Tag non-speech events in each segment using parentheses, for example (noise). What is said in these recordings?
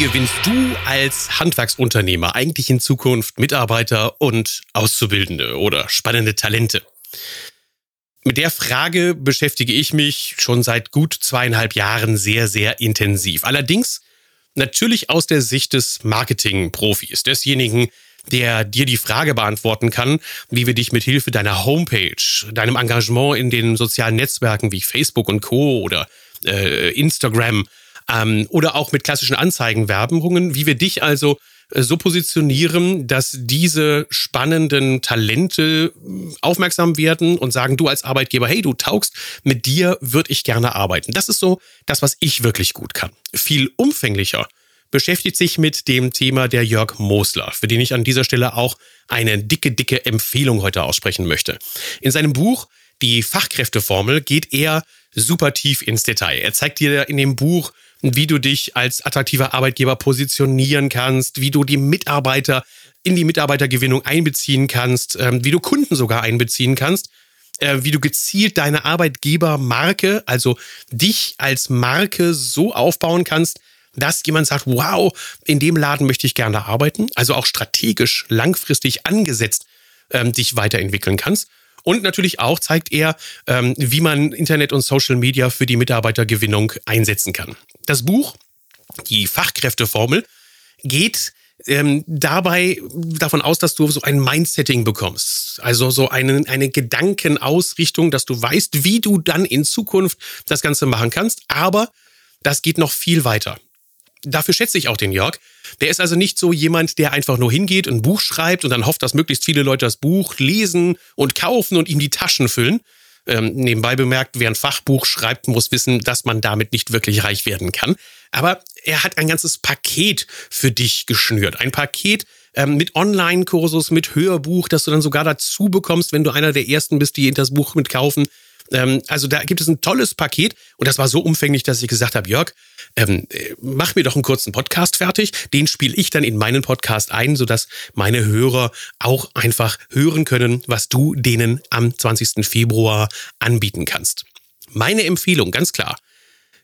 gewinnst du als Handwerksunternehmer eigentlich in Zukunft Mitarbeiter und Auszubildende oder spannende Talente? Mit der Frage beschäftige ich mich schon seit gut zweieinhalb Jahren sehr, sehr intensiv. Allerdings natürlich aus der Sicht des Marketing-Profis, desjenigen, der dir die Frage beantworten kann, wie wir dich mit Hilfe deiner Homepage, deinem Engagement in den sozialen Netzwerken wie Facebook und Co. oder äh, Instagram ähm, oder auch mit klassischen Anzeigenwerbungen, wie wir dich also äh, so positionieren, dass diese spannenden Talente äh, aufmerksam werden und sagen, du als Arbeitgeber, hey, du taugst, mit dir würde ich gerne arbeiten. Das ist so das, was ich wirklich gut kann. Viel umfänglicher beschäftigt sich mit dem Thema der Jörg Mosler, für den ich an dieser Stelle auch eine dicke, dicke Empfehlung heute aussprechen möchte. In seinem Buch Die Fachkräfteformel geht er super tief ins Detail. Er zeigt dir in dem Buch, wie du dich als attraktiver Arbeitgeber positionieren kannst, wie du die Mitarbeiter in die Mitarbeitergewinnung einbeziehen kannst, ähm, wie du Kunden sogar einbeziehen kannst, äh, wie du gezielt deine Arbeitgebermarke, also dich als Marke so aufbauen kannst, dass jemand sagt, wow, in dem Laden möchte ich gerne arbeiten, also auch strategisch langfristig angesetzt ähm, dich weiterentwickeln kannst. Und natürlich auch zeigt er, ähm, wie man Internet und Social Media für die Mitarbeitergewinnung einsetzen kann. Das Buch, die Fachkräfteformel, geht ähm, dabei davon aus, dass du so ein Mindsetting bekommst. Also so eine, eine Gedankenausrichtung, dass du weißt, wie du dann in Zukunft das Ganze machen kannst. Aber das geht noch viel weiter dafür schätze ich auch den Jörg. Der ist also nicht so jemand, der einfach nur hingeht, ein Buch schreibt und dann hofft, dass möglichst viele Leute das Buch lesen und kaufen und ihm die Taschen füllen. Ähm, nebenbei bemerkt, wer ein Fachbuch schreibt, muss wissen, dass man damit nicht wirklich reich werden kann. Aber er hat ein ganzes Paket für dich geschnürt. Ein Paket ähm, mit Online-Kursus, mit Hörbuch, das du dann sogar dazu bekommst, wenn du einer der Ersten bist, die das Buch mitkaufen. Ähm, also da gibt es ein tolles Paket und das war so umfänglich, dass ich gesagt habe, Jörg, ähm, äh, mach mir doch einen kurzen Podcast fertig. Den spiele ich dann in meinen Podcast ein, sodass meine Hörer auch einfach hören können, was du denen am 20. Februar anbieten kannst. Meine Empfehlung, ganz klar.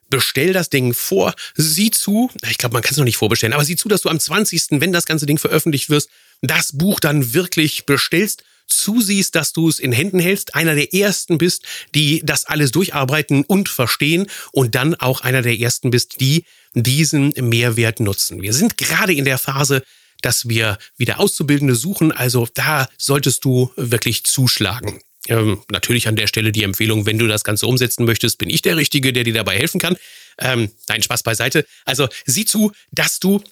Bestell das Ding vor, sieh zu, ich glaube, man kann es noch nicht vorbestellen, aber sieh zu, dass du am 20., wenn das ganze Ding veröffentlicht wirst, das Buch dann wirklich bestellst zusiehst, dass du es in Händen hältst, einer der ersten bist, die das alles durcharbeiten und verstehen und dann auch einer der ersten bist, die diesen Mehrwert nutzen. Wir sind gerade in der Phase, dass wir wieder Auszubildende suchen, also da solltest du wirklich zuschlagen. Ähm, natürlich an der Stelle die Empfehlung, wenn du das Ganze umsetzen möchtest, bin ich der Richtige, der dir dabei helfen kann. Ähm, nein, Spaß beiseite. Also sieh zu, dass du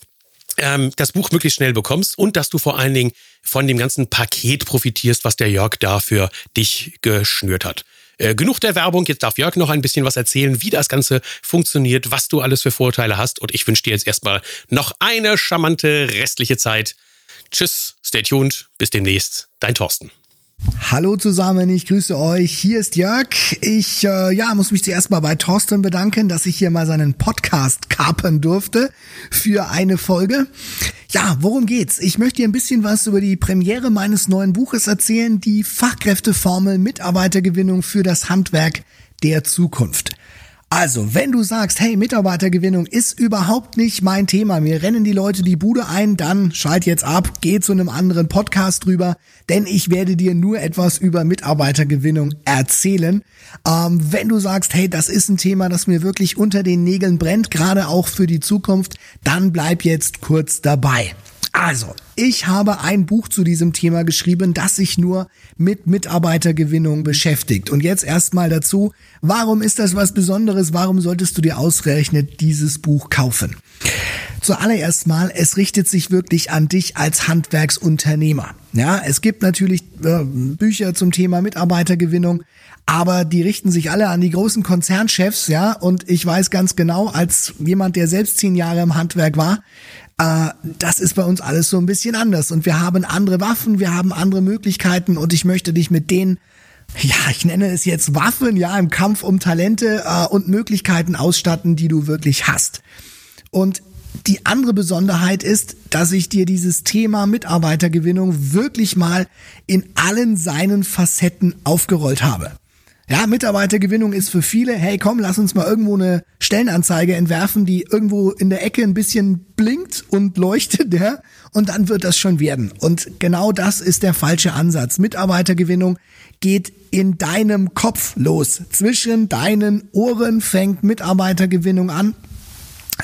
ähm, das Buch möglichst schnell bekommst und dass du vor allen Dingen von dem ganzen Paket profitierst, was der Jörg da für dich geschnürt hat. Äh, genug der Werbung, jetzt darf Jörg noch ein bisschen was erzählen, wie das Ganze funktioniert, was du alles für Vorteile hast und ich wünsche dir jetzt erstmal noch eine charmante restliche Zeit. Tschüss, stay tuned, bis demnächst, dein Thorsten. Hallo zusammen, ich grüße euch. Hier ist Jörg. Ich äh, ja, muss mich zuerst mal bei Thorsten bedanken, dass ich hier mal seinen Podcast kapern durfte für eine Folge. Ja, worum geht's? Ich möchte dir ein bisschen was über die Premiere meines neuen Buches erzählen, die Fachkräfteformel Mitarbeitergewinnung für das Handwerk der Zukunft. Also, wenn du sagst, hey, Mitarbeitergewinnung ist überhaupt nicht mein Thema, mir rennen die Leute die Bude ein, dann schalt jetzt ab, geh zu einem anderen Podcast drüber, denn ich werde dir nur etwas über Mitarbeitergewinnung erzählen. Ähm, wenn du sagst, hey, das ist ein Thema, das mir wirklich unter den Nägeln brennt, gerade auch für die Zukunft, dann bleib jetzt kurz dabei. Also, ich habe ein Buch zu diesem Thema geschrieben, das sich nur mit Mitarbeitergewinnung beschäftigt. Und jetzt erstmal dazu, warum ist das was Besonderes? Warum solltest du dir ausgerechnet dieses Buch kaufen? Zuallererst mal, es richtet sich wirklich an dich als Handwerksunternehmer. Ja, es gibt natürlich äh, Bücher zum Thema Mitarbeitergewinnung, aber die richten sich alle an die großen Konzernchefs, ja, und ich weiß ganz genau, als jemand, der selbst zehn Jahre im Handwerk war, äh, das ist bei uns alles so ein bisschen anders und wir haben andere Waffen, wir haben andere Möglichkeiten und ich möchte dich mit denen ja, ich nenne es jetzt Waffen, ja, im Kampf um Talente äh, und Möglichkeiten ausstatten, die du wirklich hast. Und die andere Besonderheit ist, dass ich dir dieses Thema Mitarbeitergewinnung wirklich mal in allen seinen Facetten aufgerollt habe. Ja, Mitarbeitergewinnung ist für viele, hey komm, lass uns mal irgendwo eine Stellenanzeige entwerfen, die irgendwo in der Ecke ein bisschen blinkt und leuchtet, ja, und dann wird das schon werden. Und genau das ist der falsche Ansatz. Mitarbeitergewinnung geht in deinem Kopf los. Zwischen deinen Ohren fängt Mitarbeitergewinnung an.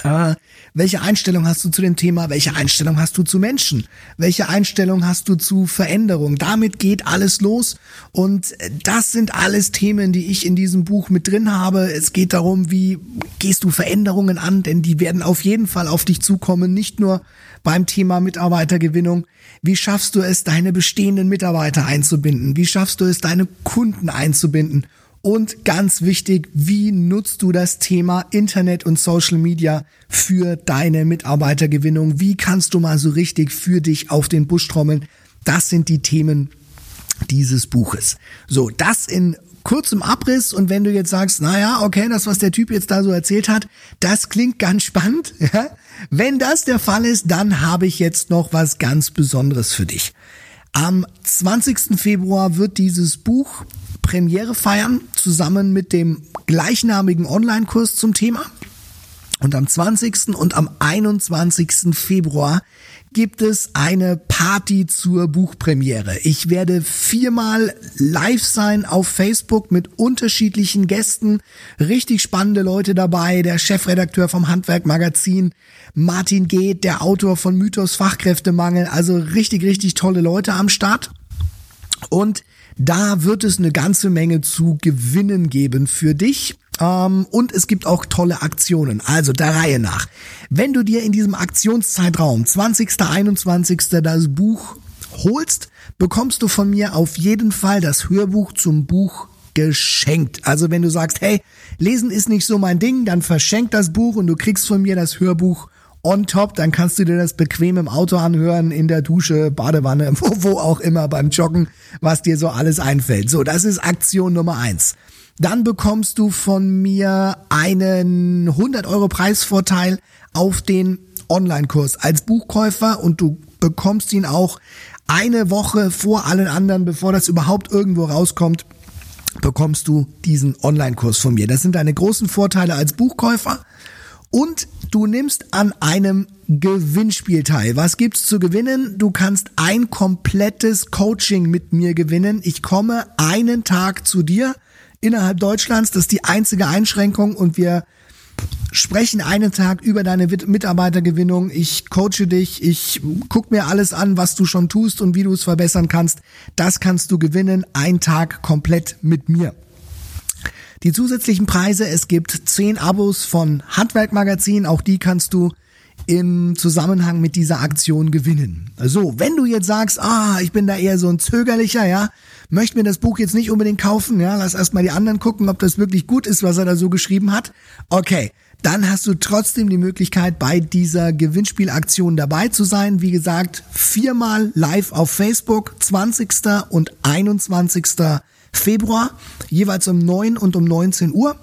Äh, welche Einstellung hast du zu dem Thema? Welche Einstellung hast du zu Menschen? Welche Einstellung hast du zu Veränderung? Damit geht alles los. Und das sind alles Themen, die ich in diesem Buch mit drin habe. Es geht darum, wie gehst du Veränderungen an? Denn die werden auf jeden Fall auf dich zukommen. Nicht nur beim Thema Mitarbeitergewinnung. Wie schaffst du es, deine bestehenden Mitarbeiter einzubinden? Wie schaffst du es, deine Kunden einzubinden? Und ganz wichtig, wie nutzt du das Thema Internet und Social Media für deine Mitarbeitergewinnung? Wie kannst du mal so richtig für dich auf den Busch trommeln? Das sind die Themen dieses Buches. So, das in kurzem Abriss und wenn du jetzt sagst, naja, okay, das, was der Typ jetzt da so erzählt hat, das klingt ganz spannend. (laughs) Ja? Wenn das der Fall ist, dann habe ich jetzt noch was ganz Besonderes für dich. Am 20. Februar wird dieses Buch Premiere feiern, zusammen mit dem gleichnamigen Online-Kurs zum Thema. Und am 20. und am 21. Februar gibt es eine Party zur Buchpremiere. Ich werde viermal live sein auf Facebook mit unterschiedlichen Gästen. Richtig spannende Leute dabei. Der Chefredakteur vom Handwerk Magazin, Martin Geht, der Autor von Mythos Fachkräftemangel. Also richtig, richtig tolle Leute am Start. Und da wird es eine ganze Menge zu gewinnen geben für dich. Ähm, und es gibt auch tolle Aktionen. Also der Reihe nach. Wenn du dir in diesem Aktionszeitraum 20. 21. das Buch holst, bekommst du von mir auf jeden Fall das Hörbuch zum Buch geschenkt. Also wenn du sagst, hey, lesen ist nicht so mein Ding, dann verschenk das Buch und du kriegst von mir das Hörbuch on top, dann kannst du dir das bequem im Auto anhören, in der Dusche, Badewanne, (laughs) wo, wo auch immer beim Joggen, was dir so alles einfällt. So, das ist Aktion Nummer eins. Dann bekommst du von mir einen 100 Euro Preisvorteil auf den Online-Kurs als Buchkäufer und du bekommst ihn auch eine Woche vor allen anderen, bevor das überhaupt irgendwo rauskommt, bekommst du diesen Online-Kurs von mir. Das sind deine großen Vorteile als Buchkäufer. Und du nimmst an einem Gewinnspiel teil. Was gibt's zu gewinnen? Du kannst ein komplettes Coaching mit mir gewinnen. Ich komme einen Tag zu dir innerhalb Deutschlands. Das ist die einzige Einschränkung und wir sprechen einen Tag über deine Mitarbeitergewinnung. Ich coache dich, ich guck mir alles an, was du schon tust und wie du es verbessern kannst. Das kannst du gewinnen, ein Tag komplett mit mir. Die zusätzlichen Preise, es gibt zehn Abos von Handwerkmagazin, auch die kannst du im Zusammenhang mit dieser Aktion gewinnen. Also, wenn du jetzt sagst, ah, ich bin da eher so ein zögerlicher, ja, möchte mir das Buch jetzt nicht unbedingt kaufen, ja, lass erstmal die anderen gucken, ob das wirklich gut ist, was er da so geschrieben hat. Okay, dann hast du trotzdem die Möglichkeit, bei dieser Gewinnspielaktion dabei zu sein. Wie gesagt, viermal live auf Facebook, 20. und 21. Februar, jeweils um 9 und um 19 Uhr.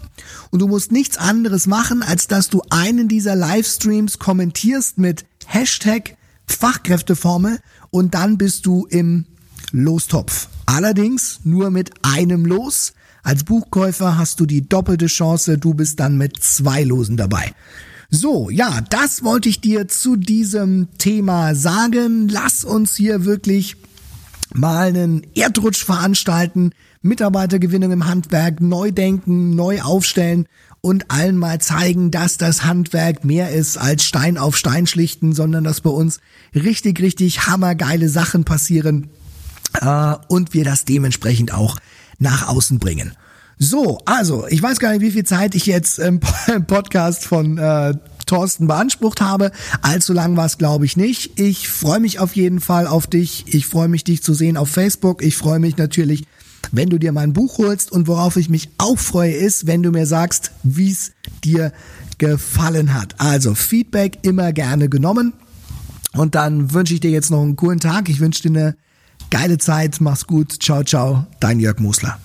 Und du musst nichts anderes machen, als dass du einen dieser Livestreams kommentierst mit Hashtag Fachkräfteformel und dann bist du im Lostopf. Allerdings nur mit einem Los. Als Buchkäufer hast du die doppelte Chance, du bist dann mit zwei Losen dabei. So, ja, das wollte ich dir zu diesem Thema sagen. Lass uns hier wirklich mal einen Erdrutsch veranstalten, Mitarbeitergewinnung im Handwerk, neu denken, neu aufstellen und allen mal zeigen, dass das Handwerk mehr ist als Stein auf Stein schlichten, sondern dass bei uns richtig, richtig hammergeile Sachen passieren äh, und wir das dementsprechend auch nach außen bringen. So, also, ich weiß gar nicht, wie viel Zeit ich jetzt im (laughs) Podcast von äh, Thorsten beansprucht habe. Allzu lang war es, glaube ich, nicht. Ich freue mich auf jeden Fall auf dich. Ich freue mich, dich zu sehen auf Facebook. Ich freue mich natürlich, wenn du dir mein Buch holst. Und worauf ich mich auch freue, ist, wenn du mir sagst, wie es dir gefallen hat. Also Feedback immer gerne genommen. Und dann wünsche ich dir jetzt noch einen coolen Tag. Ich wünsche dir eine geile Zeit. Mach's gut. Ciao, ciao. Dein Jörg Musler.